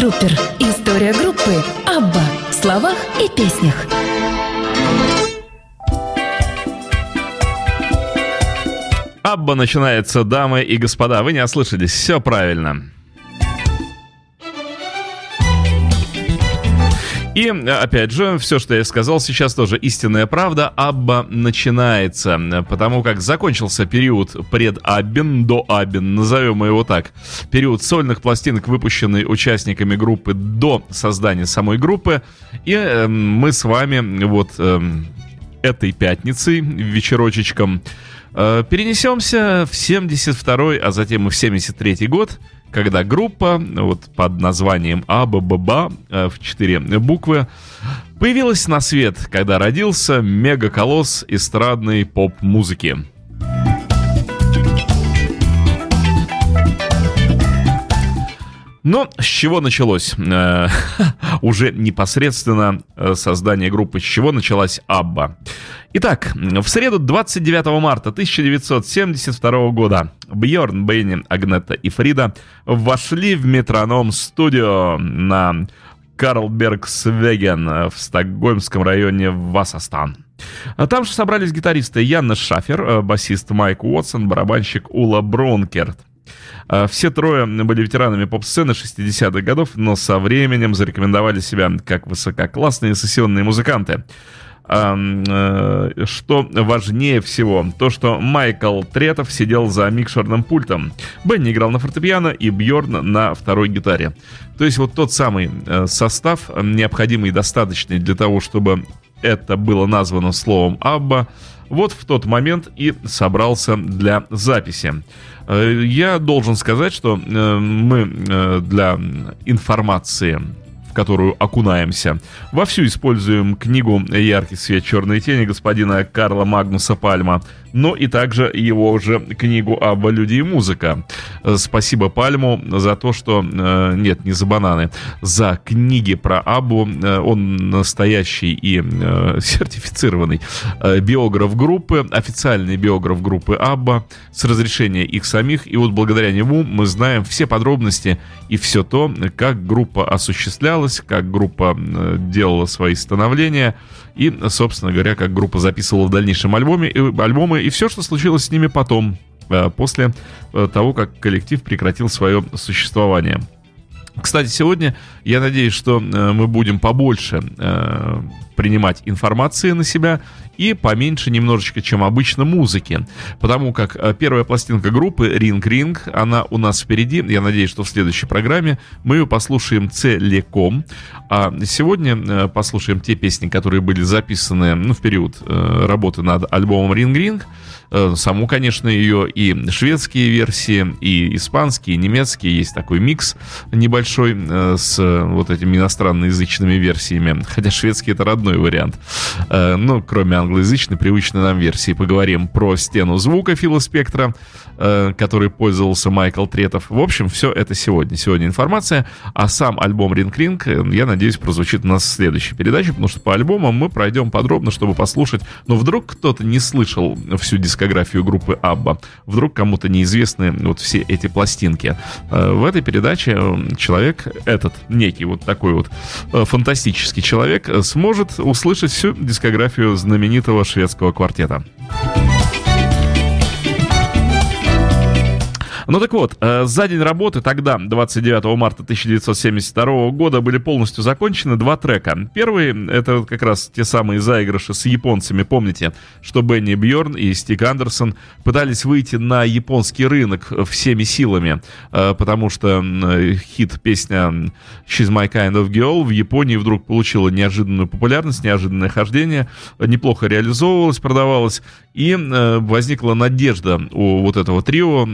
Трупер. История группы Абба в словах и песнях. Абба начинается, дамы и господа. Вы не ослышались, все правильно. И, опять же, все, что я сказал сейчас, тоже истинная правда. Абба начинается, потому как закончился период пред-Аббин, до Аббин, назовем его так. Период сольных пластинок, выпущенный участниками группы до создания самой группы. И э, мы с вами вот э, этой пятницей, вечерочечком, э, перенесемся в 72-й, а затем и в 73-й год, когда группа вот под названием АБББА в четыре буквы появилась на свет, когда родился мегаколосс эстрадной поп-музыки. Но с чего началось? Э, уже непосредственно э, создание группы. С чего началась Абба? Итак, в среду 29 марта 1972 года Бьорн, Бейни, Агнета и Фрида вошли в метроном студио на Карлбергсвеген в стокгольмском районе Вассастан. Там же собрались гитаристы Янна Шафер, э, басист Майк Уотсон, барабанщик Ула Бронкерт. А, все трое были ветеранами поп-сцены 60-х годов, но со временем зарекомендовали себя как высококлассные сессионные музыканты. Э, что важнее всего, то, что Майкл Третов сидел за микшерным пультом. Бенни играл на фортепиано и Бьорн на второй гитаре. То есть вот тот самый э, состав, необходимый и достаточный для того, чтобы это было названо словом «Абба», вот в тот момент и собрался для записи. Э, я должен сказать, что э, мы э, для информации которую окунаемся. Вовсю используем книгу «Яркий свет черной тени» господина Карла Магнуса Пальма, но и также его же книгу об люди и музыка. Спасибо Пальму за то, что... Э, нет, не за бананы. За книги про Абу. Э, он настоящий и э, сертифицированный биограф группы, официальный биограф группы Абба с разрешения их самих. И вот благодаря нему мы знаем все подробности и все то, как группа осуществлялась, как группа делала свои становления и, собственно говоря, как группа записывала в дальнейшем альбоме, альбомы и все, что случилось с ними потом, э, после э, того, как коллектив прекратил свое существование. Кстати, сегодня я надеюсь, что э, мы будем побольше принимать информации на себя и поменьше немножечко, чем обычно, музыки. Потому как э, первая пластинка группы Ring Ring, она у нас впереди. Я надеюсь, что в следующей программе мы ее послушаем целиком. А сегодня э, послушаем те песни, которые были записаны ну, в период э, работы над альбомом Ring Ring. Саму, конечно, ее и шведские версии, и испанские, и немецкие. Есть такой микс небольшой с вот этими иностранноязычными версиями. Хотя шведский это родной вариант. Ну, кроме англоязычной, привычной нам версии. Поговорим про стену звука Фила Спектра, э, который пользовался Майкл Третов. В общем, все это сегодня. Сегодня информация. А сам альбом Ринг Ринг, э, я надеюсь, прозвучит у нас в следующей передаче, потому что по альбомам мы пройдем подробно, чтобы послушать. Но вдруг кто-то не слышал всю дискографию группы Абба, вдруг кому-то неизвестны вот все эти пластинки. Э, в этой передаче э, человек этот, некий вот такой вот э, фантастический человек, сможет услышать всю дискографию знаменитого шведского квартета. Ну так вот, э, за день работы тогда, 29 марта 1972 года, были полностью закончены два трека. Первый — это как раз те самые заигрыши с японцами. Помните, что Бенни Бьорн и Стик Андерсон пытались выйти на японский рынок всеми силами, э, потому что хит песня «She's My Kind of Girl» в Японии вдруг получила неожиданную популярность, неожиданное хождение, неплохо реализовывалась, продавалась, и э, возникла надежда у вот этого трио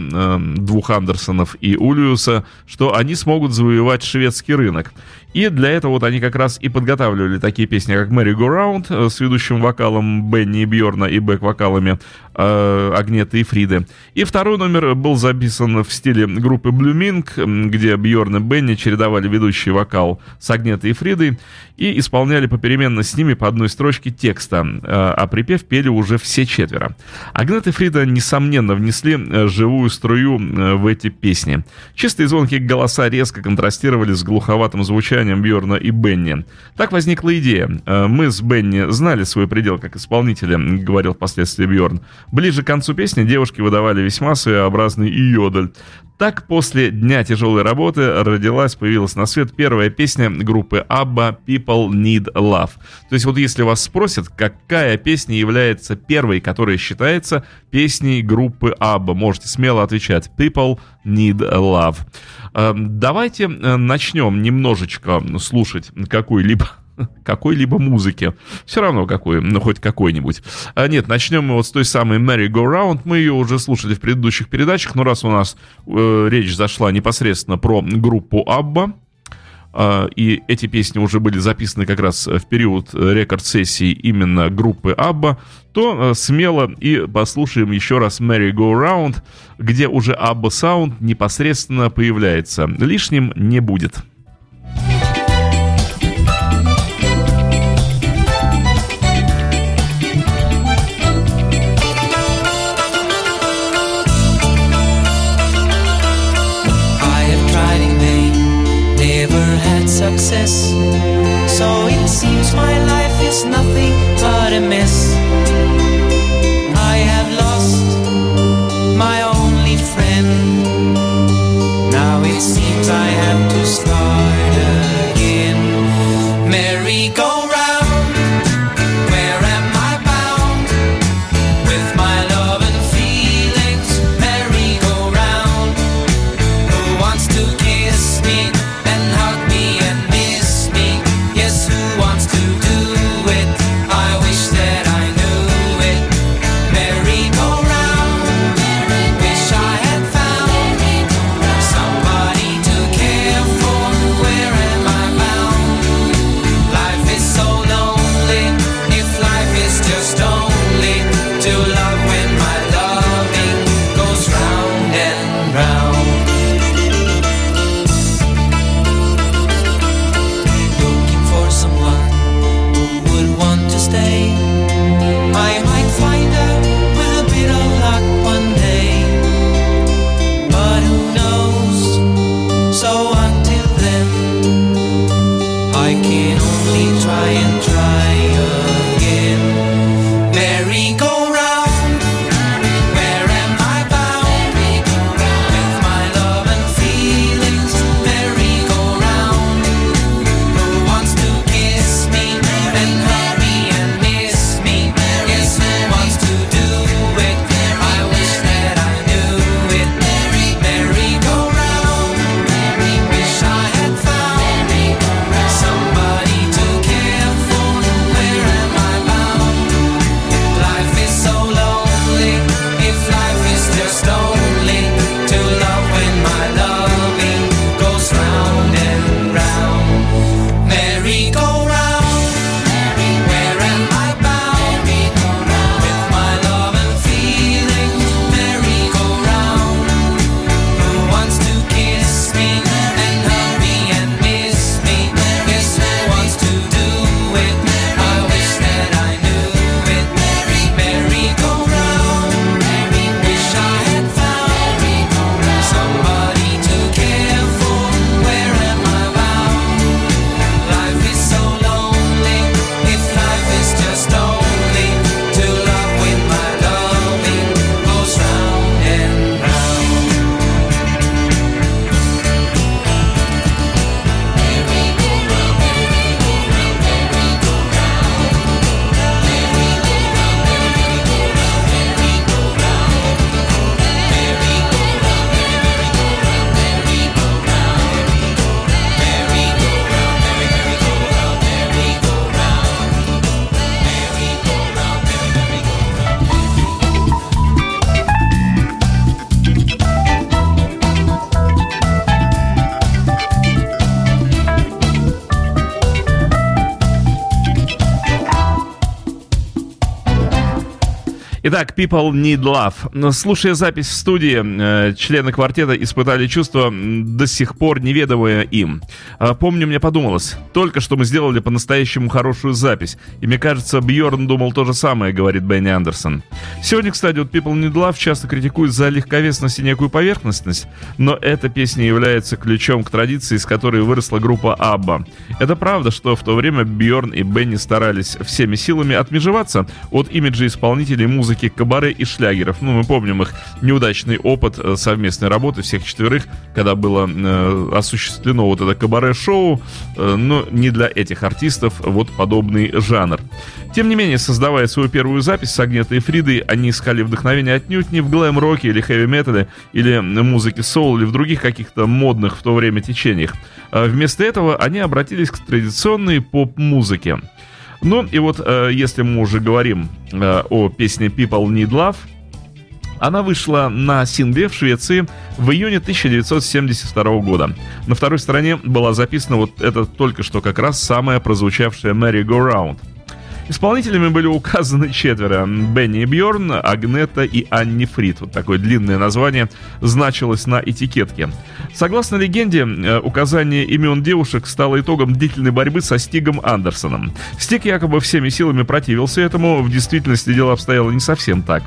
двух Андерсонов и Улиуса, что они смогут завоевать шведский рынок. И для этого вот они как раз и подготавливали такие песни, как «Merry Go Round» э, с ведущим вокалом Бенни и Бьорна и бэк-вокалами э, Агнеты и Фриды. И второй номер был записан в стиле группы Blue Mink, где Бьорн и Бенни чередовали ведущий вокал с Агнетой и Фридой и исполняли попеременно с ними по одной строчке текста, э, а припев пели уже все четверо. Агнет и Фрида, несомненно, внесли э, живую струю в эти песни. Чистые звонкие голоса резко контрастировали с глуховатым звучанием Бьорна и Бенни. Так возникла идея. Мы с Бенни знали свой предел как исполнители, говорил впоследствии Бьорн. Ближе к концу песни девушки выдавали весьма своеобразный йодль. Так, после дня тяжелой работы родилась, появилась на свет первая песня группы ABBA «People Need Love». То есть вот если вас спросят, какая песня является первой, которая считается песней группы ABBA, можете смело отвечать «People Need Love». Эм, давайте э, начнем немножечко слушать какой-либо какой-либо музыки. Все равно какой, ну хоть какой-нибудь. А нет, начнем мы вот с той самой Merry Go Round. Мы ее уже слушали в предыдущих передачах, но раз у нас э, речь зашла непосредственно про группу Абба, и эти песни уже были записаны как раз в период рекорд-сессии именно группы Абба, то э, смело и послушаем еще раз Merry Go Round, где уже Абба Саунд непосредственно появляется. Лишним не будет. Success. So it seems my life is nothing Итак, People Need Love. Слушая запись в студии, э, члены квартета испытали чувство до сих пор неведомое им. Э, помню, мне подумалось, только что мы сделали по-настоящему хорошую запись. И мне кажется, Бьорн думал то же самое, говорит Бенни Андерсон. Сегодня, кстати, вот People Need Love часто критикуют за легковесность и некую поверхностность, но эта песня является ключом к традиции, с которой выросла группа Абба. Это правда, что в то время Бьорн и Бенни старались всеми силами отмежеваться от имиджа исполнителей музыки музыки кабаре и шлягеров. Ну, мы помним их неудачный опыт э, совместной работы всех четверых, когда было э, осуществлено вот это кабаре-шоу, э, но не для этих артистов вот подобный жанр. Тем не менее, создавая свою первую запись с Агнетой и Фридой, они искали вдохновение отнюдь не в глэм-роке или хэви-метале, или музыке соул, или в других каких-то модных в то время течениях. А вместо этого они обратились к традиционной поп-музыке. Ну и вот, э, если мы уже говорим э, о песне People Need Love, она вышла на сингле в Швеции в июне 1972 года. На второй стороне была записана вот эта только что как раз самая прозвучавшая Merry Go Round – Исполнителями были указаны четверо. Бенни Бьорн, Агнета и Анни Фрид. Вот такое длинное название значилось на этикетке. Согласно легенде, э, указание имен девушек стало итогом длительной борьбы со Стигом Андерсоном. Стиг якобы всеми силами противился этому, в действительности дело обстояло не совсем так.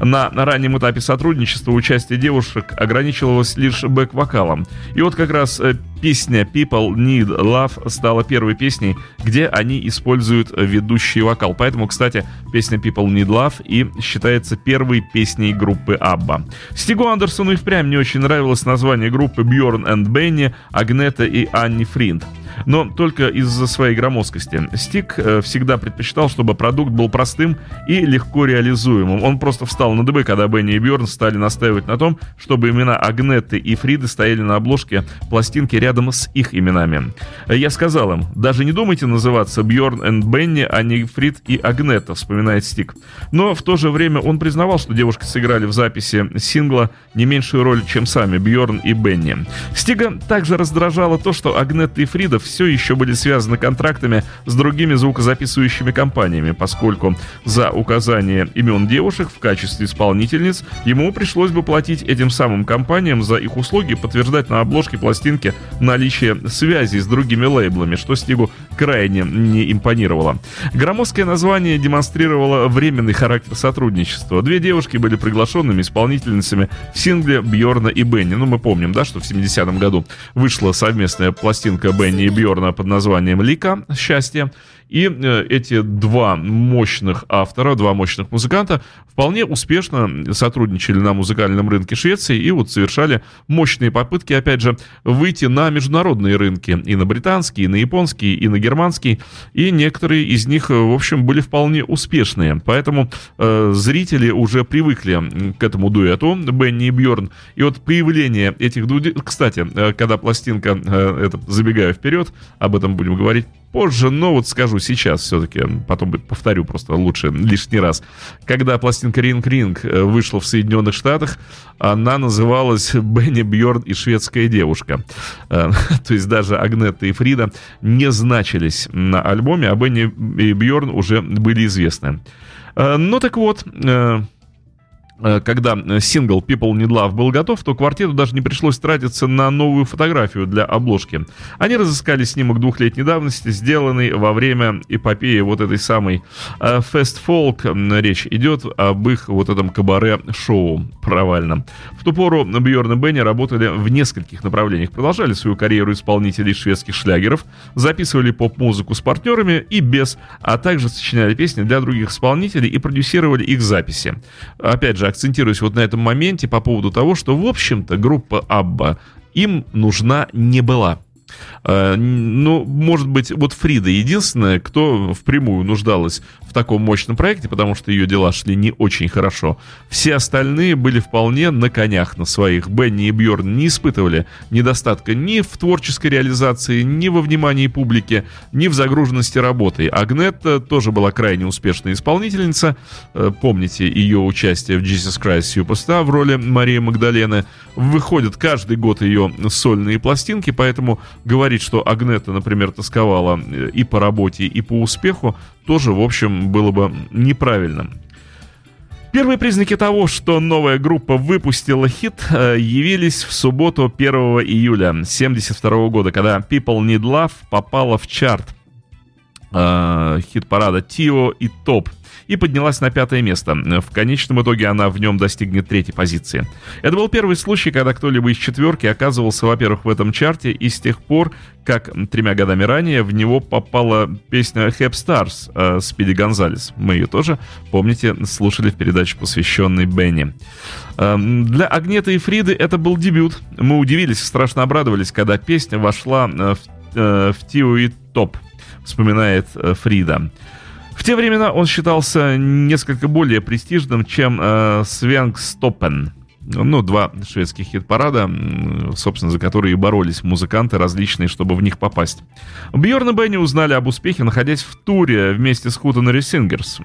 На, на раннем этапе сотрудничества участие девушек ограничивалось лишь бэк-вокалом. И вот как раз э, песня People Need Love стала первой песней, где они используют ведущий вокал. Поэтому, кстати, песня People Need Love и считается первой песней группы Абба. Стигу Андерсону и впрямь не очень нравилось название группы Bjorn and Benny, Агнета и Анни Фринд но только из-за своей громоздкости. Стик э, всегда предпочитал, чтобы продукт был простым и легко реализуемым. Он просто встал на дыбы, когда Бенни и Бьорн стали настаивать на том, чтобы имена Агнетты и Фриды стояли на обложке пластинки рядом с их именами. Я сказал им, даже не думайте называться Бьорн и Бенни, а не Фрид и Агнетта, вспоминает Стик. Но в то же время он признавал, что девушки сыграли в записи сингла не меньшую роль, чем сами Бьорн и Бенни. Стига также раздражало то, что Агнетта и Фрида все еще были связаны контрактами с другими звукозаписывающими компаниями, поскольку за указание имен девушек в качестве исполнительниц ему пришлось бы платить этим самым компаниям за их услуги и подтверждать на обложке пластинки наличие связи с другими лейблами, что Стигу крайне не импонировало. Громоздкое название демонстрировало временный характер сотрудничества. Две девушки были приглашенными исполнительницами в сингле Бьорна и Бенни. Ну, мы помним, да, что в 70-м году вышла совместная пластинка Бенни и Бьорна под названием «Лика. Счастье». И э, эти два мощных автора, два мощных музыканта вполне успешно сотрудничали на музыкальном рынке Швеции и вот совершали мощные попытки, опять же, выйти на международные рынки. И на британский, и на японский, и на германский. И некоторые из них, в общем, были вполне успешные. Поэтому э, зрители уже привыкли к этому дуэту Бенни и Бьорн. И вот появление этих... Кстати, э, когда пластинка, э, это, забегая вперед, об этом будем говорить позже, но вот скажу сейчас все-таки, потом повторю просто лучше лишний раз. Когда пластинка Ring Ring э, вышла в Соединенных Штатах, она называлась Бенни Бьорн и шведская девушка. Э, то есть даже Агнетта и Фрида не значились на альбоме, а Бенни и Бьорн уже были известны. Э, ну так вот, когда э, сингл People Need Love был готов, то квартету даже не пришлось тратиться на новую фотографию для обложки. Они разыскали снимок двухлетней давности, сделанный во время эпопеи вот этой самой э, Fast Folk. Речь идет об их вот этом кабаре-шоу провальном. В ту пору Бьорн и Бенни работали в нескольких направлениях. Продолжали свою карьеру исполнителей шведских шлягеров, записывали поп-музыку с партнерами и без, а также сочиняли песни для других исполнителей и продюсировали их записи. Опять же, же акцентируюсь вот на этом моменте по поводу того, что, в общем-то, группа Абба им нужна не была. Э, ну, может быть, вот Фрида единственная, кто впрямую нуждалась в таком мощном проекте, потому что ее дела шли не очень хорошо. Все остальные были вполне на конях на своих. Бенни и Бьорн не испытывали недостатка ни в творческой реализации, ни во внимании публики, ни в загруженности работы. Агнетта тоже была крайне успешная исполнительница. Э, помните ее участие в Jesus Christ Superstar в роли Марии Магдалены. Выходят каждый год ее сольные пластинки, поэтому говорить, что Агнета, например, тосковала э, и по работе, и по успеху, тоже, в общем, было бы неправильным. Первые признаки того, что новая группа выпустила хит, э, явились в субботу 1 июля 1972 года, когда People Need Love попала в чарт э, хит-парада Тио и Топ и поднялась на пятое место. В конечном итоге она в нем достигнет третьей позиции. Это был первый случай, когда кто-либо из четверки оказывался, во-первых, в этом чарте, и с тех пор, как тремя годами ранее в него попала песня Хэп Stars э, Спиди Гонзалес. Мы ее тоже, помните, слушали в передаче, посвященной Бенни. Э, для Агнета и Фриды это был дебют. Мы удивились страшно обрадовались, когда песня вошла э, в, э, в Тио и Топ, вспоминает э, Фрида. В те времена он считался несколько более престижным, чем э, Свенгстоппен. Ну, два шведских хит-парада, собственно, за которые боролись музыканты различные, чтобы в них попасть. Бьорн и Бенни узнали об успехе, находясь в туре вместе с Hootenary Singers.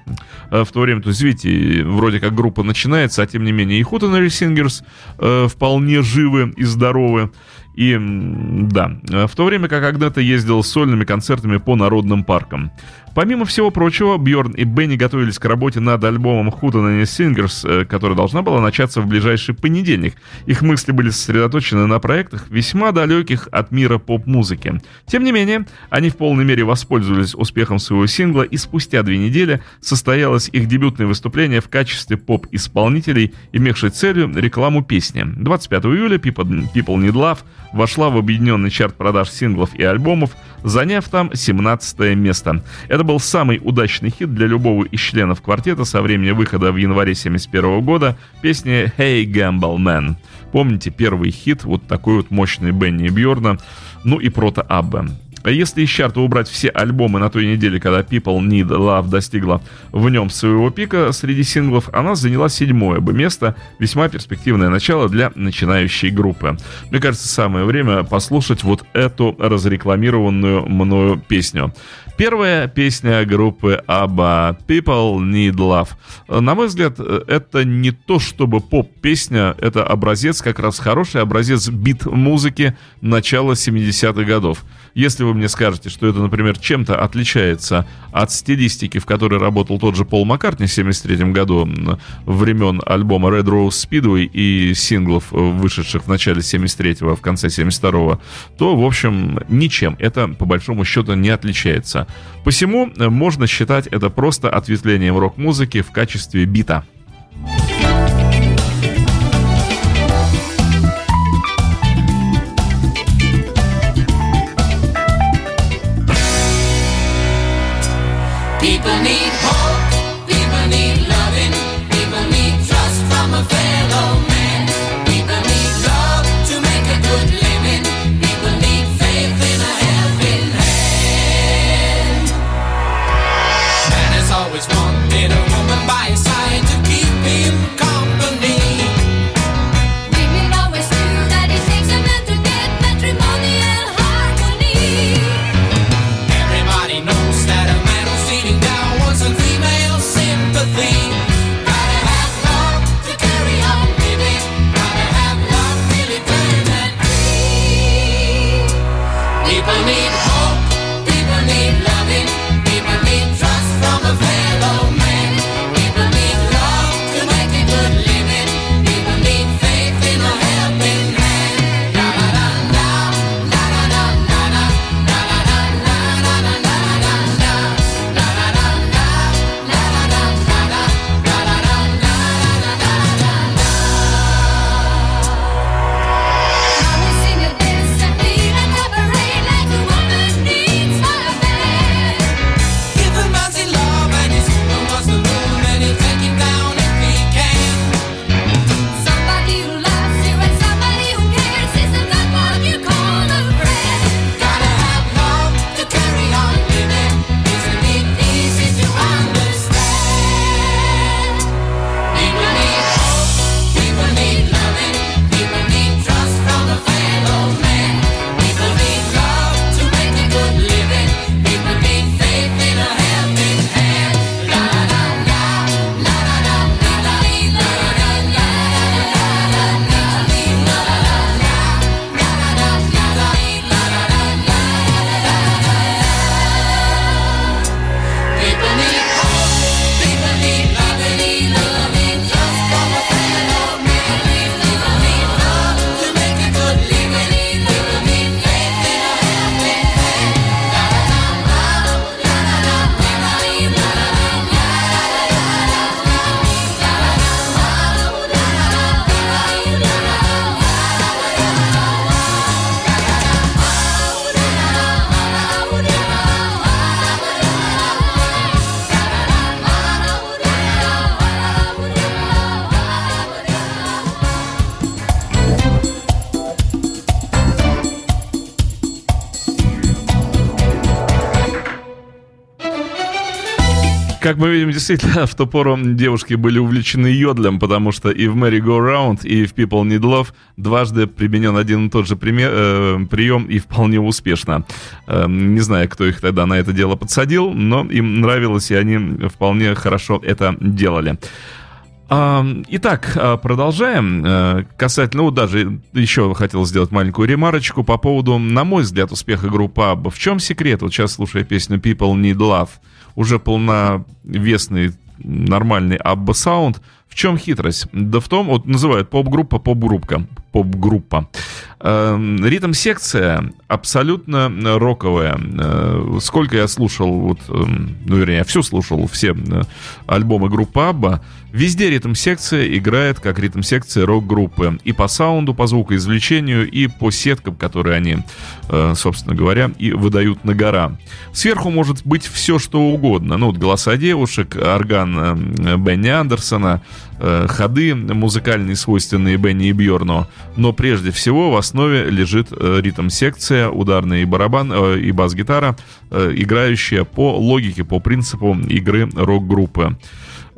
Э, в то время, то есть, видите, вроде как группа начинается, а тем не менее и Hootenary Singers э, вполне живы и здоровы. И да, э, в то время как Агнета ездил с сольными концертами по народным паркам. Помимо всего прочего, Бьорн и Бенни готовились к работе над альбомом Hootenanny Singers, э, которая должна была начаться в ближайший понедельник. Их мысли были сосредоточены на проектах, весьма далеких от мира поп-музыки. Тем не менее, они в полной мере воспользовались успехом своего сингла, и спустя две недели состоялось их дебютное выступление в качестве поп-исполнителей, имевшей целью рекламу песни. 25 июля People, People Need Love вошла в объединенный чарт продаж синглов и альбомов, заняв там 17 место. Это был самый удачный хит для любого из членов квартета со времени выхода в январе 71 года песни «Hey Gamble Man». Помните первый хит, вот такой вот мощный Бенни Бьорна, ну и прото Абба. Если из чарта убрать все альбомы на той неделе, когда People Need Love достигла в нем своего пика среди синглов, она заняла седьмое бы место, весьма перспективное начало для начинающей группы. Мне кажется, самое время послушать вот эту разрекламированную мною песню. Первая песня группы ABBA «People Need Love». На мой взгляд, это не то чтобы поп-песня, это образец, как раз хороший образец бит-музыки начала 70-х годов. Если вы мне скажете, что это, например, чем-то отличается от стилистики, в которой работал тот же Пол Маккартни в 73 году, времен альбома Red Rose Speedway и синглов, вышедших в начале 73-го, в конце 72-го, то, в общем, ничем это, по большому счету, не отличается. Посему можно считать это просто ответвлением рок-музыки в качестве бита. Мы видим, действительно, в ту пору девушки были увлечены йодлем, потому что и в Merry Go Round, и в People Need Love дважды применен один и тот же пример, э, прием и вполне успешно. Э, не знаю, кто их тогда на это дело подсадил, но им нравилось, и они вполне хорошо это делали. Итак, а, продолжаем. Э, касательно, ну, даже еще хотел сделать маленькую ремарочку по поводу, на мой взгляд, успеха группы Абба. В чем секрет? Вот сейчас, слушая песню People Need Love, уже полновесный, нормальный Абба саунд. В чем хитрость? Да в том, вот называют поп-группа, поп-группка, поп-группа. Эм, ритм-секция абсолютно роковая. Э, сколько я слушал, вот, эм, ну, вернее, я всю слушал, все э, альбомы группы Абба, Везде ритм-секция играет как ритм-секция рок-группы. И по саунду, по звукоизвлечению, и по сеткам, которые они, э, собственно говоря, и выдают на гора. Сверху может быть все, что угодно. Ну, вот голоса девушек, орган Бенни Андерсона, ходы музыкальные, свойственные Бенни и Бьорну. Но прежде всего в основе лежит ритм-секция, ударный барабан и бас-гитара, играющая по логике, по принципу игры рок-группы.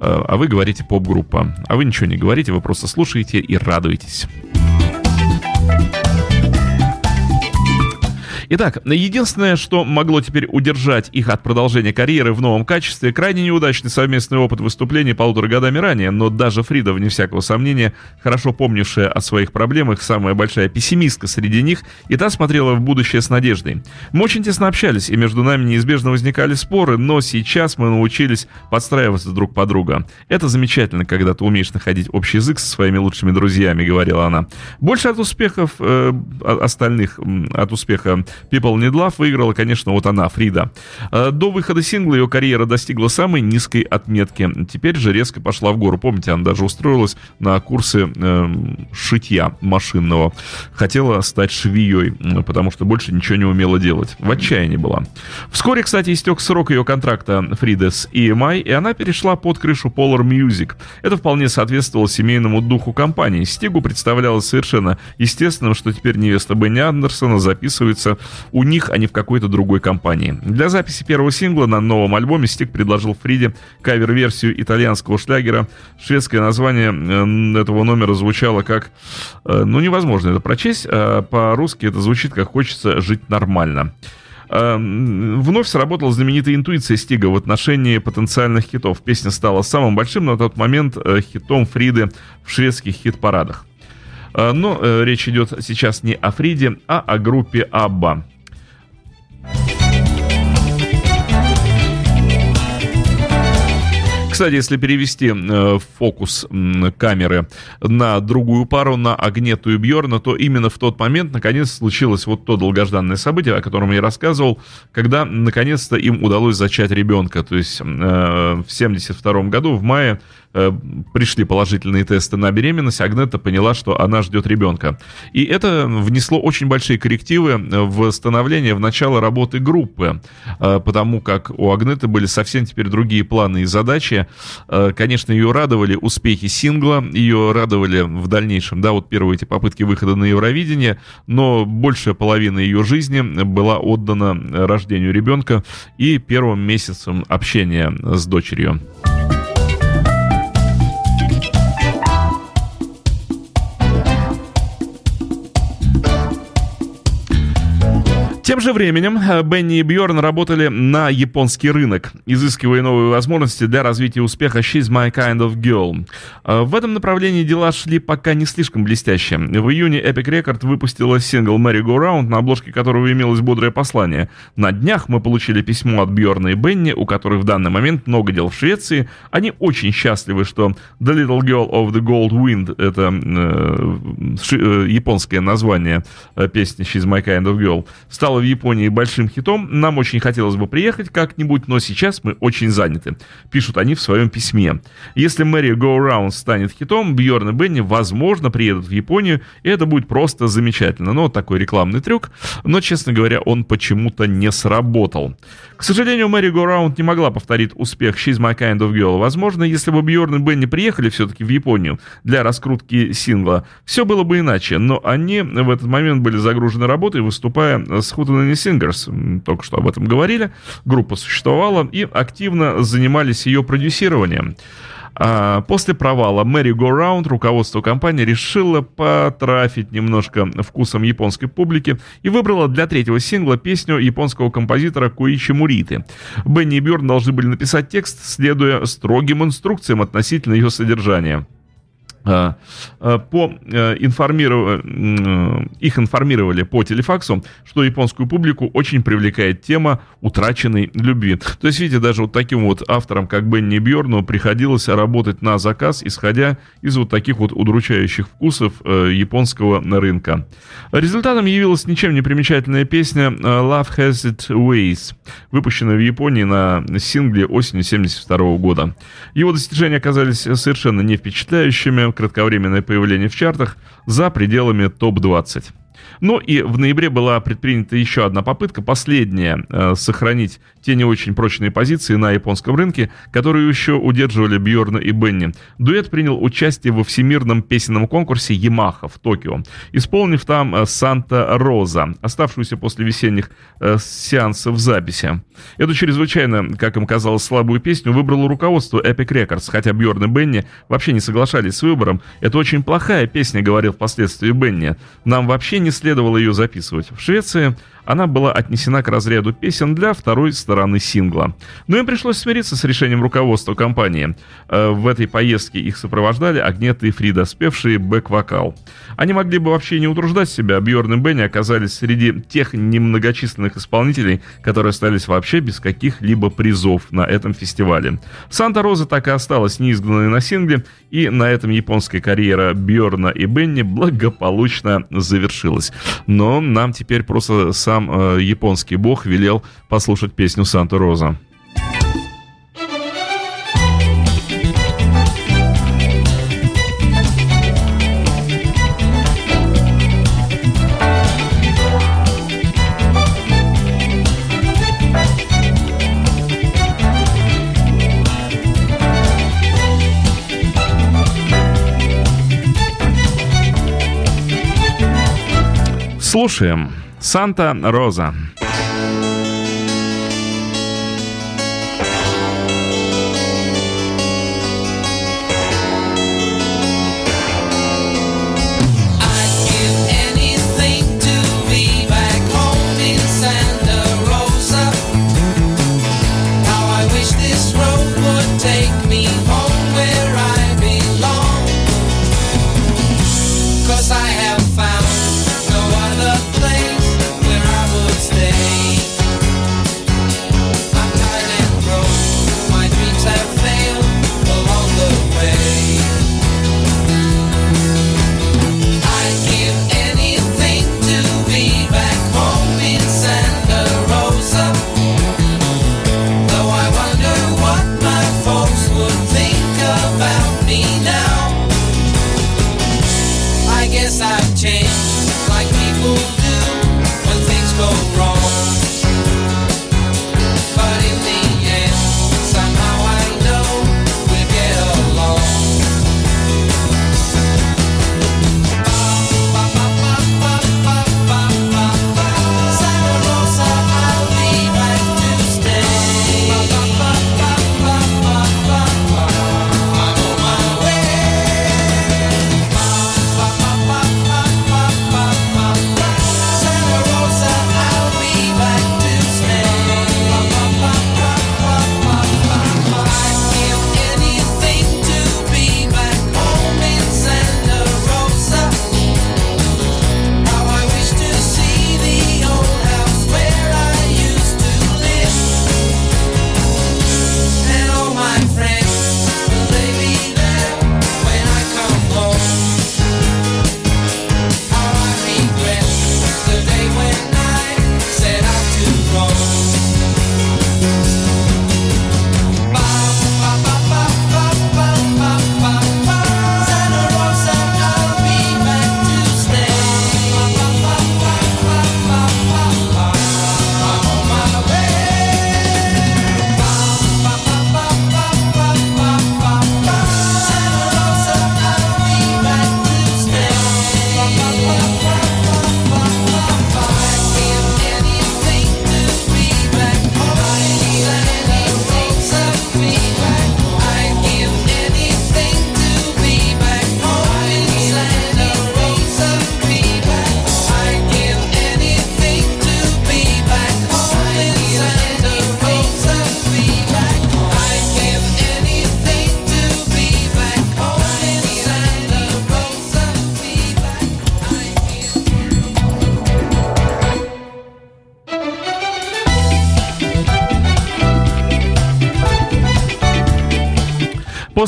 Э, а вы говорите поп-группа. А вы ничего не говорите, вы просто слушаете и радуетесь. Итак, единственное, что могло теперь удержать их от продолжения карьеры в новом качестве, крайне неудачный совместный опыт выступлений полутора годами ранее, но даже Фрида, вне всякого сомнения, хорошо помнившая о своих проблемах, самая большая пессимистка среди них, и та смотрела в будущее с надеждой. Мы очень тесно общались, и между нами неизбежно возникали споры, но сейчас мы научились подстраиваться друг под друга. Это замечательно, когда ты умеешь находить общий язык со своими лучшими друзьями, говорила она. Больше от успехов э, остальных, от успеха People Need Love выиграла, конечно, вот она, Фрида. Э, до выхода сингла ее карьера достигла самой низкой отметки. Теперь же резко пошла в гору. Помните, она даже устроилась на курсы э, шитья машинного. Хотела стать швеей, потому что больше ничего не умела делать. В отчаянии была. Вскоре, кстати, истек срок ее контракта Фриды с EMI, и она перешла под крышу Polar Music. Это вполне соответствовало семейному духу компании. Стигу представлялось совершенно естественным, что теперь невеста Бенни Андерсона записывается у них, а не в какой-то другой компании. Для записи первого сингла на новом альбоме Стик предложил Фриде кавер-версию итальянского шлягера. Шведское название э, этого номера звучало как... Э, ну, невозможно это прочесть. А по-русски это звучит как «Хочется жить нормально». Э, вновь сработала знаменитая интуиция Стига в отношении потенциальных хитов. Песня стала самым большим на тот момент хитом Фриды в шведских хит-парадах. Э, но э, речь идет сейчас не о Фриде, а о группе Абба. Кстати, если перевести э, фокус камеры на другую пару, на Агнету и Бьорна, то именно в тот момент, наконец, случилось вот то долгожданное событие, о котором я рассказывал, когда, наконец-то, им удалось зачать ребенка. То есть в 72 году, в мае, Э, пришли положительные тесты на беременность, Агнета поняла, что она ждет ребенка. И это внесло очень большие коррективы в становление, в начало работы группы, э, потому как у Агнеты были совсем теперь другие планы и задачи. Э, конечно, ее радовали успехи сингла, ее радовали в дальнейшем, да, вот первые эти попытки выхода на Евровидение, но большая половина ее жизни была отдана рождению ребенка и первым месяцем общения с дочерью. Тем же временем э, Бенни и Бьорн работали на японский рынок, изыскивая новые возможности для развития успеха She's My Kind of Girl. Э, в этом направлении дела шли пока не слишком блестяще. В июне Epic Record выпустила сингл Merry Go Round, на обложке которого имелось бодрое послание. На днях мы получили письмо от Бьорна и Бенни, у которых в данный момент много дел в Швеции. Они очень счастливы, что The Little Girl of the Gold Wind, это э, ши, э, японское название э, песни She's My Kind of Girl, стал стала в Японии большим хитом. Нам очень хотелось бы приехать как-нибудь, но сейчас мы очень заняты. Пишут они в своем письме. Если Мэри Go Around станет хитом, Бьорн и Бенни, возможно, приедут в Японию, и это будет просто замечательно. Ну, такой рекламный трюк, но, честно говоря, он почему-то не сработал. К сожалению, Мэри Around не могла повторить успех She's My Kind of Girl. Возможно, если бы Бьорн и Бенни приехали все-таки в Японию для раскрутки сингла, все было бы иначе, но они в этот момент были загружены работой, выступая с Hootenanny Singers, только что об этом говорили, группа существовала и активно занимались ее продюсированием. А после провала Merry Go Round руководство компании решило потрафить немножко вкусом японской публики и выбрало для третьего сингла песню японского композитора Куичи Муриты. Бенни и Бjörn должны были написать текст, следуя строгим инструкциям относительно ее содержания. А, а, по э, информиров... их информировали по телефаксу, что японскую публику очень привлекает тема утраченной любви. То есть, видите, даже вот таким вот авторам, как Бенни Бьорну, приходилось работать на заказ, исходя из вот таких вот удручающих вкусов э, японского рынка. Результатом явилась ничем не примечательная песня э, Love Has It Ways, выпущенная в Японии на сингле осенью 1972 года. Его достижения оказались совершенно не впечатляющими, кратковременное появление в чартах за пределами топ-20. Ну и в ноябре была предпринята еще одна попытка, последняя, э, сохранить те не очень прочные позиции на японском рынке, которые еще удерживали Бьорна и Бенни. Дуэт принял участие во всемирном песенном конкурсе Ямаха в Токио, исполнив там э, «Санта Роза», оставшуюся после весенних э, сеансов записи. Эту чрезвычайно, как им казалось, слабую песню выбрало руководство Epic Records, хотя Бьорн и Бенни вообще не соглашались с выбором. «Это очень плохая песня», — говорил впоследствии Бенни. «Нам вообще не следовало ее записывать. В Швеции она была отнесена к разряду песен для второй стороны сингла. Но им пришлось смириться с решением руководства компании. Э, в этой поездке их сопровождали Агнета и Фрида, спевшие бэк-вокал. Они могли бы вообще не утруждать себя, Бьорн и Бенни оказались среди тех немногочисленных исполнителей, которые остались вообще без каких-либо призов на этом фестивале. Санта-Роза так и осталась неизгнанной на сингле, и на этом японская карьера Бьорна и Бенни благополучно завершилась. Но нам теперь просто сам э, японский бог велел послушать песню Санта-Роза. Слушаем. Санта-Роза. Cause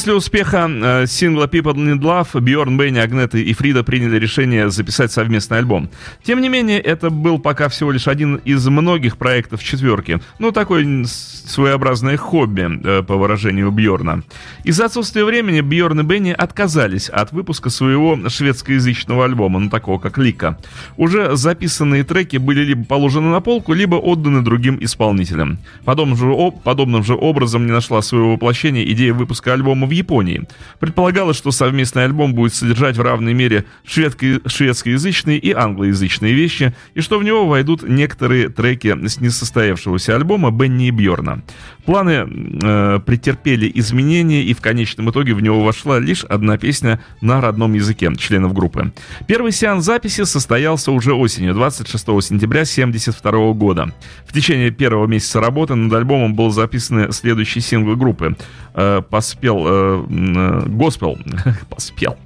После успеха э, сингла People Need Love Бьорн, Бенни, Агнета и Фрида приняли решение записать совместный альбом. Тем не менее, это был пока всего лишь один из многих проектов четверки. Ну, такое своеобразное хобби, э, по выражению Бьорна. Из-за отсутствия времени Бьорн и Бенни отказались от выпуска своего шведскоязычного альбома, ну, такого как Лика. Уже записанные треки были либо положены на полку, либо отданы другим исполнителям. Подобным же, подобным же образом не нашла своего воплощения идея выпуска альбома в Японии. Предполагалось, что совместный альбом будет содержать в равной мере шведко- шведскоязычные и англоязычные вещи, и что в него войдут некоторые треки с несостоявшегося альбома Бенни и Бьорна. Планы э, претерпели изменения, и в конечном итоге в него вошла лишь одна песня на родном языке членов группы. Первый сеанс записи состоялся уже осенью, 26 сентября 1972 года. В течение первого месяца работы над альбомом был записан следующий сингл группы. Э, поспел э, Госпел. поспел.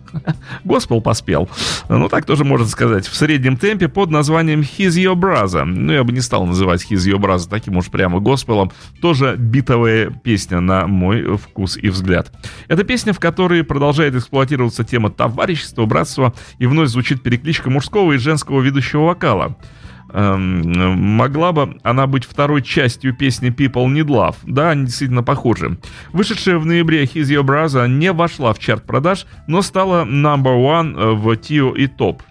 Госпел поспел. Ну, так тоже можно сказать. В среднем темпе под названием He's Your Brother. Ну, я бы не стал называть He's Your Brother таким уж прямо госпелом. Тоже битовая песня, на мой вкус и взгляд. Это песня, в которой продолжает эксплуатироваться тема товарищества, братства, и вновь звучит перекличка мужского и женского ведущего вокала. Эм, могла бы она быть второй частью песни People Need Love. Да, они действительно похожи. Вышедшая в ноябре His Your Brother не вошла в чарт продаж, но стала number one э, в Тио и Топ.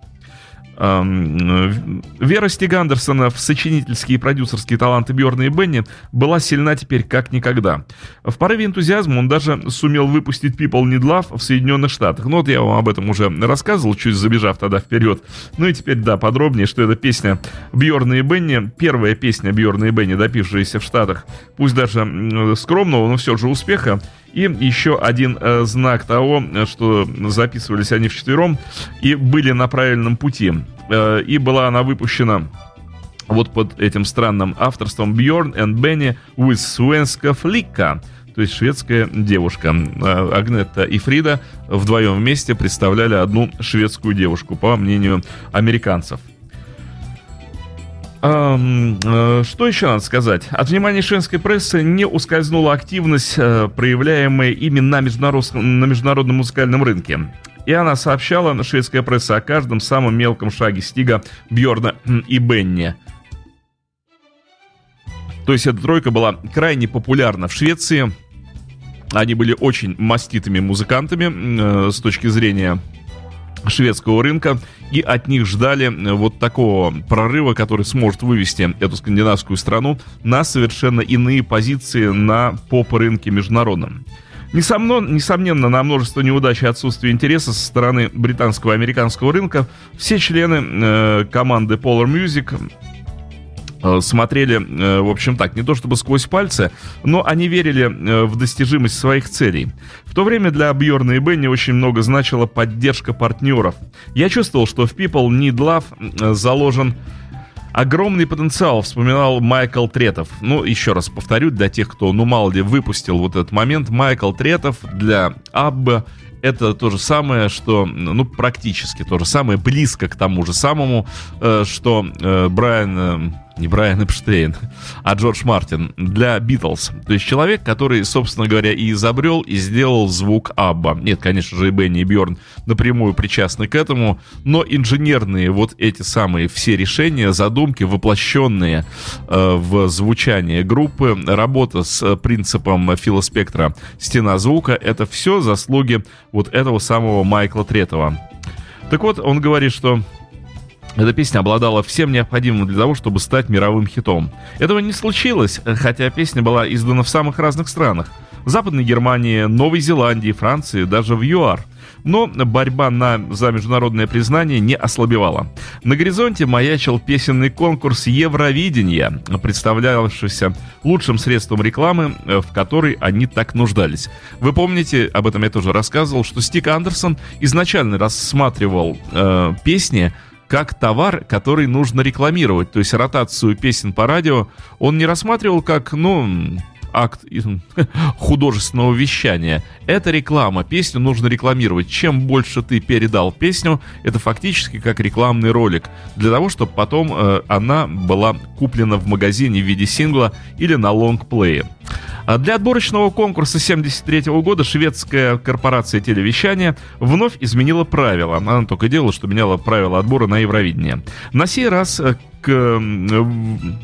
Вера Стиг Андерсона в сочинительские и продюсерские таланты Бьорна и Бенни была сильна теперь как никогда. В порыве энтузиазма он даже сумел выпустить People Need Love в Соединенных Штатах. Ну вот я вам об этом уже рассказывал, чуть забежав тогда вперед. Ну и теперь, да, подробнее, что это песня Бьорна и Бенни, первая песня Бьорна и Бенни, допившаяся в Штатах, пусть даже скромного, но все же успеха, и еще один э, знак того, что записывались они вчетвером и были на правильном пути. Э, и была она выпущена вот под этим странным авторством Bjorn and Benny with Svenska Flicka то есть шведская девушка. Э, Агнетта и Фрида вдвоем вместе представляли одну шведскую девушку, по мнению американцев. Э, что еще надо сказать? От внимания шведской прессы не ускользнула активность, э, проявляемая ими на, международ... на международном музыкальном рынке. И она сообщала, шведская пресса, о каждом самом мелком шаге Стига, Бьорна и Бенни. То есть эта тройка была крайне популярна в Швеции. Они были очень маститыми музыкантами э, с точки зрения шведского рынка и от них ждали э, вот такого прорыва, который сможет вывести эту скандинавскую страну на совершенно иные позиции на поп-рынке международном. Несомненно, несомненно, на множество неудач и отсутствие интереса со стороны британского и американского рынка все члены э, команды Polar Music смотрели, э, в общем так, не то чтобы сквозь пальцы, но они верили э, в достижимость своих целей. В то время для Бьорна и Бенни очень много значила поддержка партнеров. Я чувствовал, что в People Need Love заложен Огромный потенциал, вспоминал Майкл Третов. Ну, еще раз повторю, для тех, кто, ну, мало ли, выпустил вот этот момент, Майкл Третов для Абба это то же самое, что, ну, практически то же самое, близко к тому же самому, что Брайан не Брайан Эпштейн, а Джордж Мартин для Битлз. То есть человек, который, собственно говоря, и изобрел, и сделал звук Абба. Нет, конечно же, и Бенни и Бьорн напрямую причастны к этому, но инженерные вот эти самые все решения, задумки, воплощенные э, в звучание группы, работа с принципом Фила Спектра «Стена звука» — это все заслуги вот этого самого Майкла Третова. Так вот, он говорит, что эта песня обладала всем необходимым для того, чтобы стать мировым хитом. Этого не случилось, хотя песня была издана в самых разных странах. В Западной Германии, Новой Зеландии, Франции, даже в ЮАР. Но борьба на, за международное признание не ослабевала. На горизонте маячил песенный конкурс Евровидения, представлявшийся лучшим средством рекламы, в которой они так нуждались. Вы помните, об этом я тоже рассказывал, что Стик Андерсон изначально рассматривал э, песни как товар, который нужно рекламировать. То есть ротацию песен по радио он не рассматривал как, ну, акт художественного вещания. Это реклама. Песню нужно рекламировать. Чем больше ты передал песню, это фактически как рекламный ролик. Для того, чтобы потом э, она была куплена в магазине в виде сингла или на лонгплее. А Для отборочного конкурса 73 года шведская корпорация телевещания вновь изменила правила. Она только делала, что меняла правила отбора на Евровидение. На сей раз э, к м,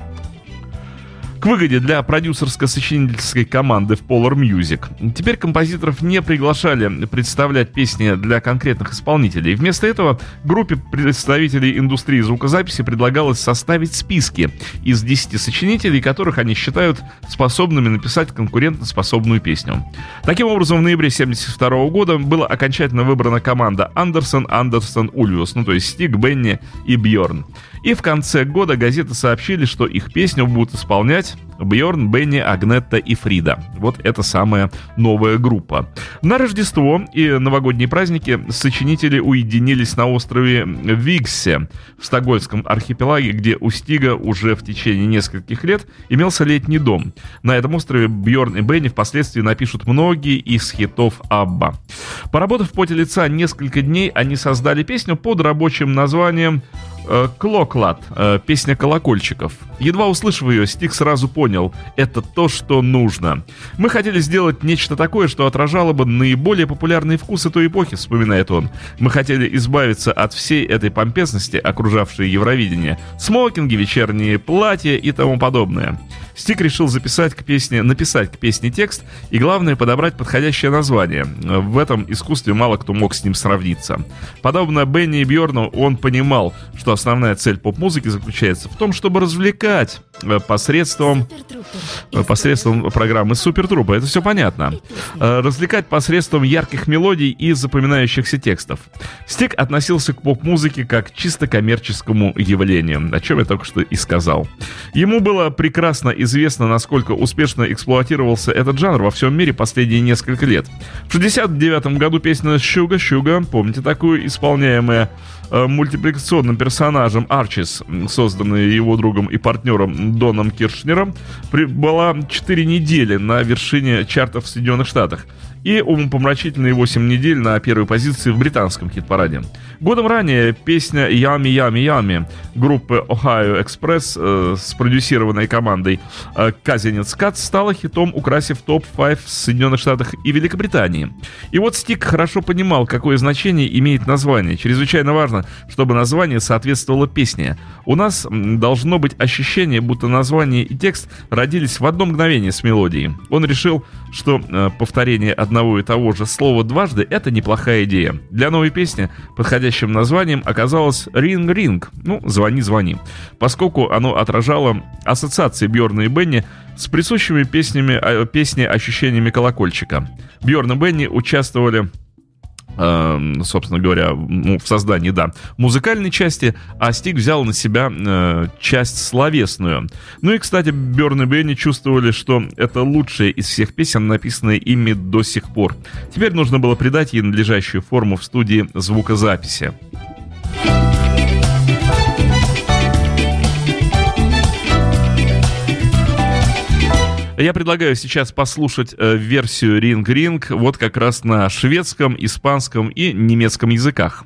к выгоде для продюсерско-сочинительской команды в Polar Music. Теперь композиторов не приглашали представлять песни для конкретных исполнителей. Вместо этого группе представителей индустрии звукозаписи предлагалось составить списки из 10 сочинителей, которых они считают способными написать конкурентоспособную песню. Таким образом, в ноябре 1972 года была окончательно выбрана команда Андерсон, Андерсон, Ульвиус, ну то есть Стик, Бенни и Бьорн. И в конце года газеты сообщили, что их песню будут исполнять Бьорн, Бенни, Агнетта и Фрида. Вот это самая новая группа. На Рождество и новогодние праздники сочинители уединились на острове Виксе в Стокгольмском архипелаге, где у Стига уже в течение нескольких лет имелся летний дом. На этом острове Бьорн и Бенни впоследствии напишут многие из хитов Абба. Поработав в поте лица несколько дней, они создали песню под рабочим названием Клоклад, э, песня колокольчиков. Едва услышав ее, Стик сразу понял, это то, что нужно. Мы хотели сделать нечто такое, что отражало бы наиболее популярные вкусы той эпохи, вспоминает он. Мы хотели избавиться от всей этой помпезности, окружавшей Евровидение. Смокинги, вечерние платья и тому подобное. Стик решил записать к песне, написать к песне текст и, главное, подобрать подходящее название. В этом искусстве мало кто мог с ним сравниться. Подобно Бенни и Бьорну, он понимал, что основная цель поп-музыки заключается в том, чтобы развлекать э, посредством, э, посредством программы Супер Трупа. Это все понятно. Э, Развлекать посредством ярких мелодий и запоминающихся текстов. Стик относился к поп-музыке как к чисто коммерческому явлению, о чем я только что и сказал. Ему было прекрасно известно, насколько успешно эксплуатировался этот жанр во всем мире последние несколько лет. В 69 году песня «Щуга, Щуга», помните такую, исполняемая мультипликационным персонажем Арчис, м, созданная его другом и партнером Доном Киршнером, была 4 недели на вершине чартов в Соединенных Штатах и умопомрачительные 8 недель на первой позиции в британском хит-параде. Годом ранее песня «Ями, ями, ями» группы Ohio Express э, продюсированной командой э, Казинец Кат стала хитом, украсив топ-5 в Соединенных Штатах и Великобритании. И вот Стик хорошо понимал, какое значение имеет название. Чрезвычайно важно, чтобы название соответствовало песне. У нас должно быть ощущение, будто название и текст родились в одно мгновение с мелодией. Он решил, что э, повторение одного и того же слова дважды – это неплохая идея. Для новой песни подходящим названием оказалось «Ring Ring», ну, «Звони, звони», поскольку оно отражало ассоциации Бьорна и Бенни с присущими песнями, э, песне ощущениями колокольчика. Бьорн и Бенни участвовали собственно говоря, ну, в создании, да, музыкальной части, а Стик взял на себя э, часть словесную. Ну и, кстати, Бёрн и Бенни чувствовали, что это лучшая из всех песен, написанная ими до сих пор. Теперь нужно было придать ей надлежащую форму в студии звукозаписи. Я предлагаю сейчас послушать э, версию Ring Ring вот как раз на шведском, испанском и немецком языках.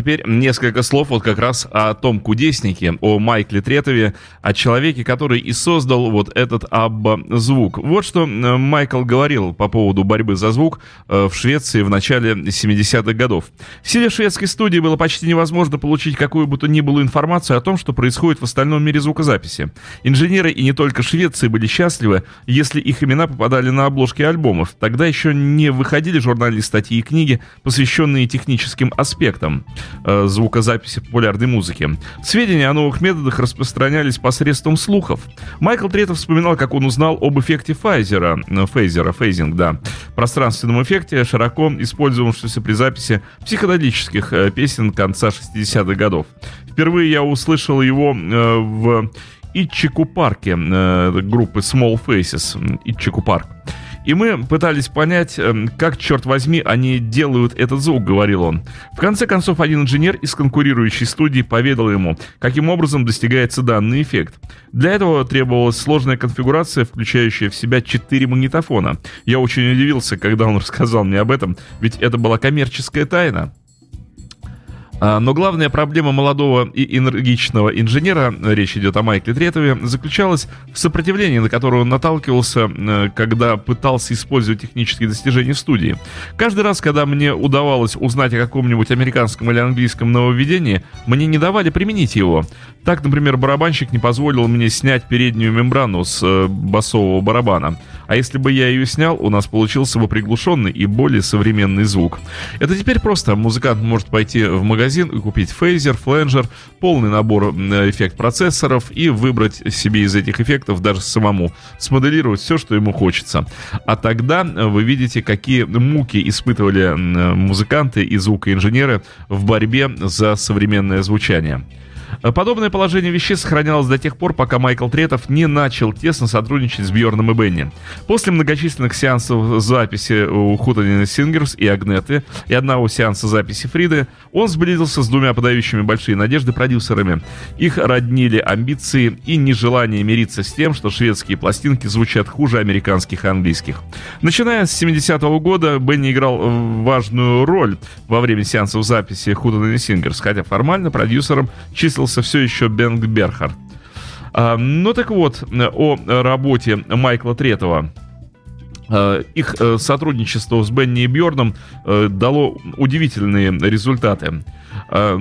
Теперь несколько слов вот как раз о том кудеснике, о Майкле Третове, о человеке, который и создал вот этот абба-звук. Вот что э, Майкл говорил по поводу борьбы за звук э, в Швеции в начале 70-х годов. Сидя в шведской студии, было почти невозможно получить какую бы то ни было информацию о том, что происходит в остальном мире звукозаписи. Инженеры и не только Швеции были счастливы, если их имена попадали на обложки альбомов. Тогда еще не выходили журнальные статьи и книги, посвященные техническим аспектам звукозаписи популярной музыки. Сведения о новых методах распространялись посредством слухов. Майкл Третов вспоминал, как он узнал об эффекте Файзера, э, Фейзера, фейзинг, да, пространственном эффекте, широко использовавшемся при записи психоделических э, песен конца 60-х годов. Впервые я услышал его э, в Итчику парке э, группы Small Faces. Итчику парк. И мы пытались понять, эм, как, черт возьми, они делают этот звук, говорил он. В конце концов, один инженер из конкурирующей студии поведал ему, каким образом достигается данный эффект. Для этого требовалась сложная конфигурация, включающая в себя четыре магнитофона. Я очень удивился, когда он рассказал мне об этом, ведь это была коммерческая тайна. А, но главная проблема молодого и энергичного инженера, речь идет о Майкле Третове, заключалась в сопротивлении, на которое он наталкивался, э, когда пытался использовать технические достижения в студии. Каждый раз, когда мне удавалось узнать о каком-нибудь американском или английском нововведении, мне не давали применить его. Так, например, барабанщик не позволил мне снять переднюю мембрану с э, басового барабана. А если бы я ее снял, у нас получился бы приглушенный и более современный звук. Это теперь просто музыкант может пойти в магазин и купить фейзер, фленджер, полный набор эффект процессоров и выбрать себе из этих эффектов даже самому, смоделировать все, что ему хочется. А тогда вы видите, какие муки испытывали музыканты и звукоинженеры в борьбе за современное звучание. Подобное положение вещей сохранялось до тех пор, пока Майкл Третов не начал тесно сотрудничать с Бьорном и Бенни. После многочисленных сеансов записи у Хутанина Сингерс и Агнеты и одного сеанса записи Фриды, он сблизился с двумя подающими большие надежды продюсерами. Их роднили амбиции и нежелание мириться с тем, что шведские пластинки звучат хуже американских и английских. Начиная с 70-го года, Бенни играл важную роль во время сеансов записи Хутанина Сингерс, хотя формально продюсером числился все еще Бенг Берхард. А, ну так вот, о работе Майкла Третова. А, их э, сотрудничество с Бенни и Бьорном э, дало удивительные результаты. А,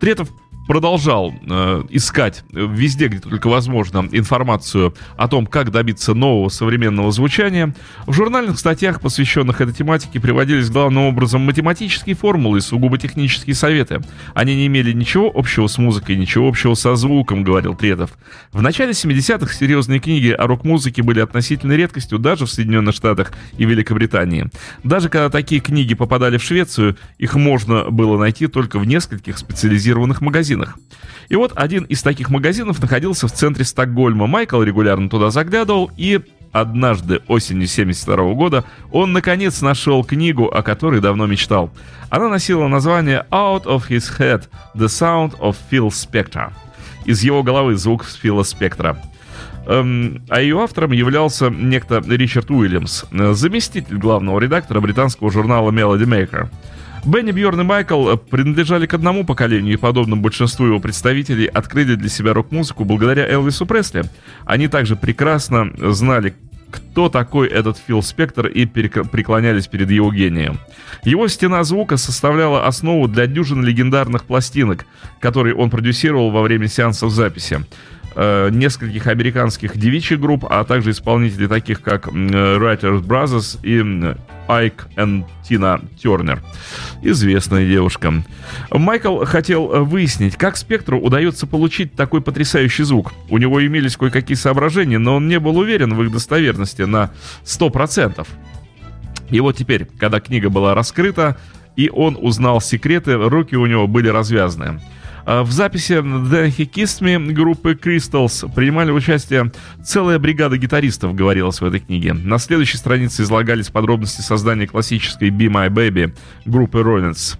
Третов продолжал э, искать везде, где только возможно, информацию о том, как добиться нового современного звучания. В журнальных статьях, посвященных этой тематике, приводились главным образом математические формулы и сугубо технические советы. Они не имели ничего общего с музыкой, ничего общего со звуком, говорил Третов. В начале 70-х серьезные книги о рок-музыке были относительной редкостью даже в Соединенных Штатах и Великобритании. Даже когда такие книги попадали в Швецию, их можно было найти только в нескольких специализированных магазинах магазинах. И вот один из таких магазинов находился в центре Стокгольма. Майкл регулярно туда заглядывал, и однажды осенью 72 года он наконец нашел книгу, о которой давно мечтал. Она носила название «Out of his head – The Sound of Phil Spector». Из его головы звук Фила Спектра. Эм, а ее автором являлся некто Ричард Уильямс, заместитель главного редактора британского журнала Melody Maker. Бенни, Бьорн и Майкл принадлежали к одному поколению и, подобно большинству его представителей, открыли для себя рок-музыку благодаря Элвису Пресли. Они также прекрасно знали, кто такой этот Фил Спектр и преклонялись перед его гением. Его стена звука составляла основу для дюжин легендарных пластинок, которые он продюсировал во время сеансов записи э, нескольких американских девичьих групп, а также исполнителей таких как э, Writers Brothers и Айк и Тина Тернер. Известная девушка. Майкл хотел выяснить, как спектру удается получить такой потрясающий звук. У него имелись кое-какие соображения, но он не был уверен в их достоверности на 100%. И вот теперь, когда книга была раскрыта, и он узнал секреты, руки у него были развязаны. А, в записи The Me группы Crystals принимали участие целая бригада гитаристов, говорилось в этой книге. На следующей странице излагались подробности создания классической Be My Baby группы Rollins.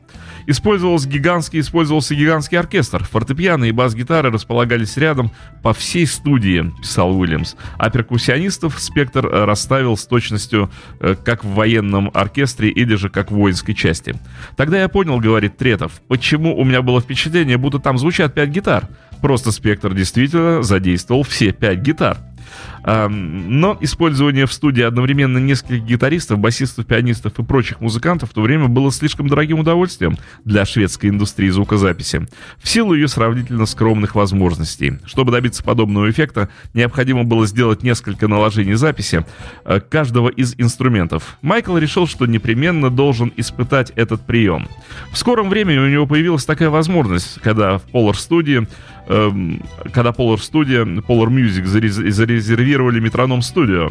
Использовался гигантский, использовался гигантский оркестр. Фортепиано и бас-гитары располагались рядом по всей студии, писал Уильямс. А перкуссионистов спектр э, расставил с точностью э, как в военном оркестре или же как в воинской части. Тогда я понял, говорит Третов, почему у меня было впечатление, будто там звучат пять гитар. Просто спектр действительно задействовал все пять гитар. Но использование в студии одновременно нескольких гитаристов, басистов, пианистов и прочих музыкантов в то время было слишком дорогим удовольствием для шведской индустрии звукозаписи, в силу ее сравнительно скромных возможностей. Чтобы добиться подобного эффекта, необходимо было сделать несколько наложений записи э, каждого из инструментов. Майкл решил, что непременно должен испытать этот прием. В скором времени у него появилась такая возможность, когда в Polar Studio эм, когда Polar Studio, Polar Music зарез- зарезервировали метроном студио.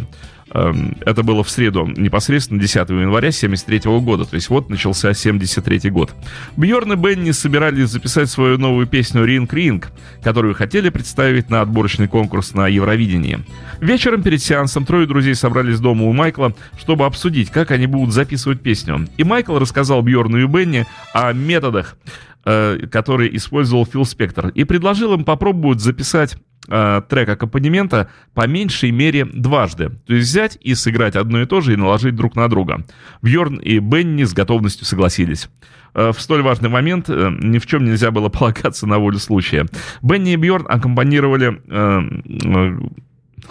Эм, это было в среду, непосредственно 10 января 73 года. То есть вот начался 73 год. Бьорн и Бенни собирались записать свою новую песню «Ринг Ринг», которую хотели представить на отборочный конкурс на Евровидении. Вечером перед сеансом трое друзей собрались дома у Майкла, чтобы обсудить, как они будут записывать песню. И Майкл рассказал Бьорну и Бенни о методах, э, которые использовал Фил Спектор, и предложил им попробовать записать э, трек аккомпанемента по меньшей мере дважды. То есть взять и сыграть одно и то же и наложить друг на друга. Бьорн и Бенни с готовностью согласились. Э, В столь важный момент э, ни в чем нельзя было полагаться на волю случая. Бенни и Бьорн аккомпанировали э,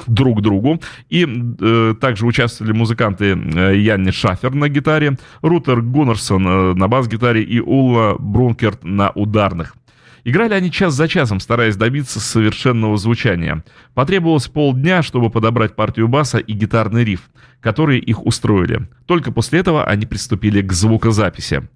друг другу. И э, также участвовали музыканты э, Янни Шафер на гитаре, Рутер Гуннерсон э, на бас-гитаре и Улла Брункерт на ударных. Играли они час за часом, стараясь добиться совершенного звучания. Потребовалось полдня, чтобы подобрать партию баса и гитарный риф, которые их устроили. Только после этого они приступили к звукозаписи.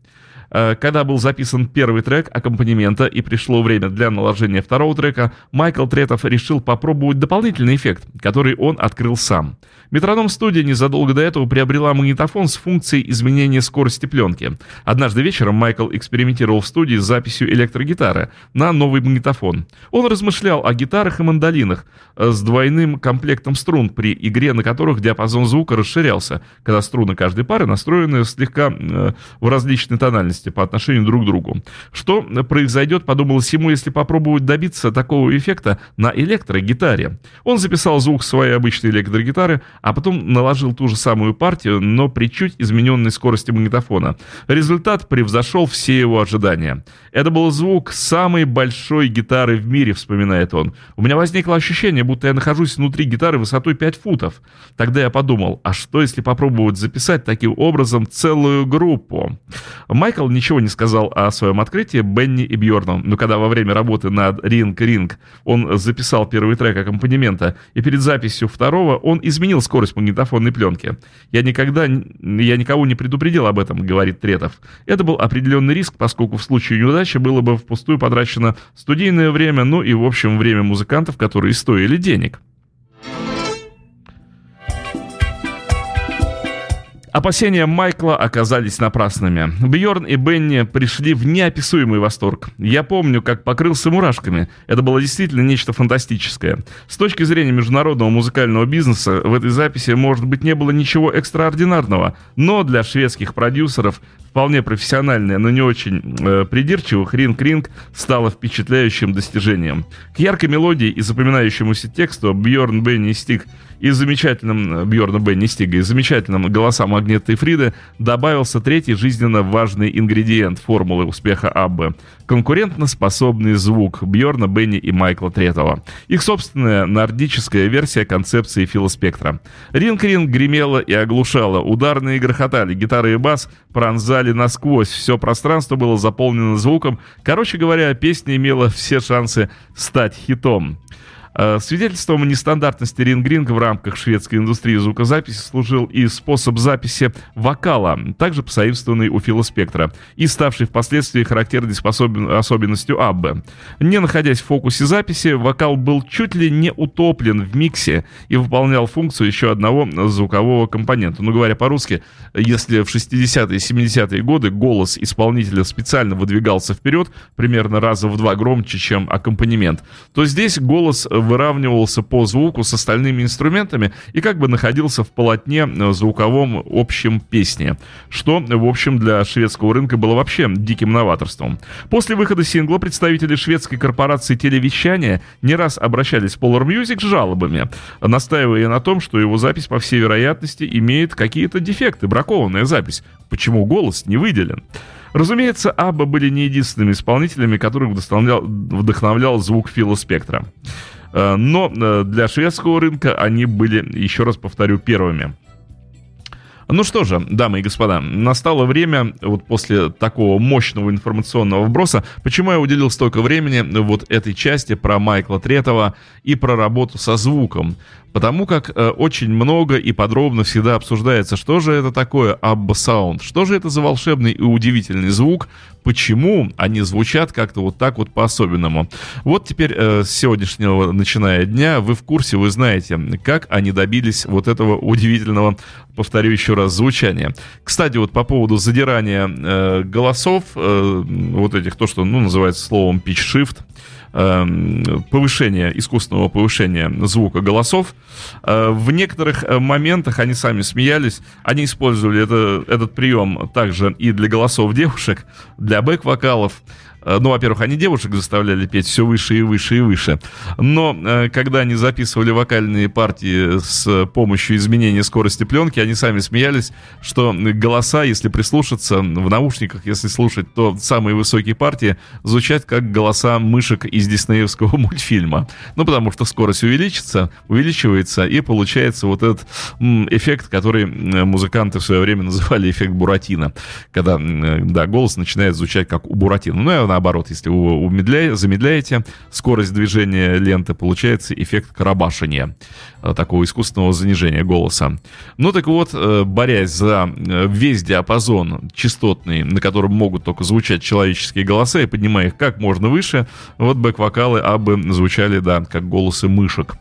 Э, Когда был записан первый трек аккомпанемента и пришло время для наложения второго трека, Майкл Третов решил попробовать дополнительный эффект, который он открыл сам. Метроном студия незадолго до этого приобрела магнитофон с функцией изменения скорости пленки. Однажды вечером Майкл экспериментировал в студии с записью электрогитары на новый магнитофон. Он размышлял о гитарах и мандолинах э, с двойным комплектом струн, при игре на которых диапазон звука расширялся, когда струны каждой пары настроены слегка э, в различной тональности по отношению друг к другу. Что произойдет, подумалось ему, если попробовать добиться такого эффекта на электрогитаре. Он записал звук своей обычной электрогитары, а потом наложил ту же самую партию, но при чуть измененной скорости магнитофона. Результат превзошел все его ожидания. Это был звук самой большой гитары в мире, вспоминает он. У меня возникло ощущение, будто я нахожусь внутри гитары высотой 5 футов. Тогда я подумал, а что если попробовать записать таким образом целую группу? Майкл ничего не сказал о своем открытии Бенни и Бьорну, но когда во время работы над «Ринг Ринг» он записал первый трек аккомпанемента, и перед записью второго он изменил скорость магнитофонной пленки. «Я никогда, я никого не предупредил об этом», — говорит Третов. Это был определенный риск, поскольку в случае неудачи было бы впустую потрачено студийное время, ну и, в общем, время музыкантов, которые стоили денег. Опасения Майкла оказались напрасными. Бьорн и Бенни пришли в неописуемый восторг. Я помню, как покрылся мурашками. Это было действительно нечто фантастическое. С точки зрения международного музыкального бизнеса в этой записи, может быть, не было ничего экстраординарного, но для шведских продюсеров вполне профессиональная, но не очень э, придирчивых, Ринг Ринг стала впечатляющим достижением. К яркой мелодии и запоминающемуся тексту Бьорн, Бенни и Стик и замечательным Бьорна Бенни Стига и замечательным голосам Агнеты и Фриды добавился третий жизненно важный ингредиент формулы успеха Аббы – конкурентоспособный звук Бьорна, Бенни и Майкла Третова. Их собственная нордическая версия концепции Фила Спектра. Ринг-ринг гремела и оглушала, ударные грохотали, гитары и бас пронзали насквозь, все пространство было заполнено звуком. Короче говоря, песня имела все шансы стать хитом. Э, Свидетельством нестандартности рингринга в рамках шведской индустрии звукозаписи служил и способ записи вокала, также позаимствованный у Фила Спектра, и ставший впоследствии характерной способен- особенностью Аббы. Не находясь в фокусе записи, вокал был чуть ли не утоплен в миксе и выполнял функцию еще одного звукового компонента. Ну, говоря по-русски, если в 60-е и 70-е годы голос исполнителя специально выдвигался вперед, примерно раза в два громче, чем аккомпанемент, то здесь голос выравнивался по звуку с остальными инструментами и как бы находился в полотне э, звуковом общем песни, что, в общем, для шведского рынка было вообще диким новаторством. После выхода сингла представители шведской корпорации телевещания не раз обращались в Polar Music с жалобами, настаивая на том, что его запись, по всей вероятности, имеет какие-то дефекты, бракованная запись. Почему голос не выделен? Разумеется, Абба были не единственными исполнителями, которых вдохновлял, вдохновлял звук Фила Спектра. Э, Но э, для шведского рынка они были, еще раз повторю, первыми. Ну что же, дамы и господа, настало время, вот после такого мощного информационного вброса, почему я уделил столько времени вот этой части про Майкла Третова и про работу со звуком. Потому как э, очень много и подробно всегда обсуждается, что же это такое Sound, что же это за волшебный и удивительный звук, почему они звучат как-то вот так вот по-особенному. Вот теперь э, с сегодняшнего начиная дня вы в курсе, вы знаете, как они добились вот этого удивительного, повторю еще раз, звучания. Кстати, вот по поводу задирания э, голосов, э, вот этих, то, что ну, называется словом pitch shift, повышения, искусственного повышения звука голосов. Э, в некоторых э, моментах они сами смеялись. Они использовали это, этот прием также и для голосов девушек, для бэк-вокалов. Э, ну, во-первых, они девушек заставляли петь все выше и выше и выше. Но э, когда они записывали вокальные партии с помощью изменения скорости пленки, они сами смеялись, что голоса, если прислушаться в наушниках, если слушать, то самые высокие партии звучат как голоса мышек из диснеевского мультфильма. Ну, потому что скорость увеличится, увеличивается, и получается вот этот эффект, который музыканты в свое время называли эффект Буратино. Когда, да, голос начинает звучать как у Буратино. Ну, и наоборот, если вы умедляете, замедляете скорость движения ленты, получается эффект карабашения, э, такого искусственного занижения голоса. Ну так вот, э, борясь за э, весь диапазон частотный, на котором могут только звучать человеческие голоса, и поднимая их как можно выше, вот бэк-вокалы абы звучали, да, как голосы мышек.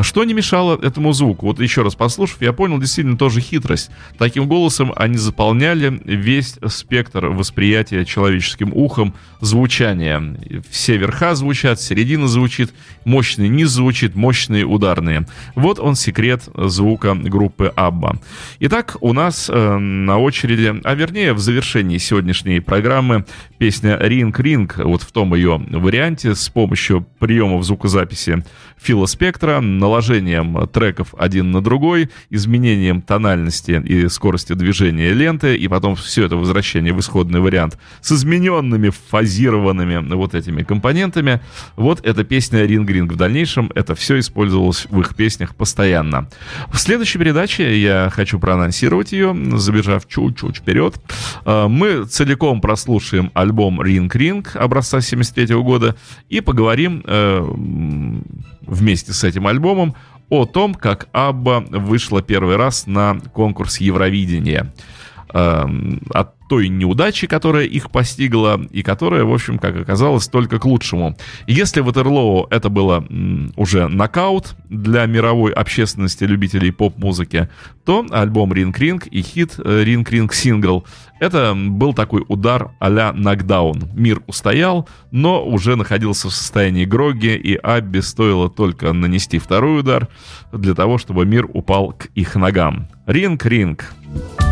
Что не мешало этому звуку? Вот еще раз послушав, я понял действительно тоже хитрость. Таким голосом они заполняли весь спектр восприятия человеческим ухом звучания. Все верха звучат, середина звучит, мощный низ звучит, мощные ударные. Вот он секрет звука группы Абба. Итак, у нас э, на очереди, а вернее в завершении сегодняшней программы песня «Ринг Ринг», вот в том ее варианте с помощью приемов звукозаписи Фила Спектра, наложением треков один на другой, изменением тональности и скорости движения ленты, и потом все это возвращение в исходный вариант с измененными, фазированными вот этими компонентами. Вот эта песня «Ринг Ринг». В дальнейшем это все использовалось в их песнях постоянно. В следующей передаче я хочу проанонсировать ее, забежав чуть-чуть вперед. А, мы целиком прослушаем альбом «Ринг Ринг» образца 73 года и поговорим э, вместе с этим альбомом о том, как Абба вышла первый раз на конкурс Евровидения. Эм, от той неудачи, которая их постигла, и которая, в общем, как оказалось, только к лучшему. Если Ватерлоу это было уже нокаут для мировой общественности любителей поп-музыки, то альбом Ринг Ринг и хит Ринг Ринг Сингл это был такой удар а-ля нокдаун. Мир устоял, но уже находился в состоянии Гроги, и Абби стоило только нанести второй удар для того, чтобы мир упал к их ногам. Ринг-ринг. Ринг.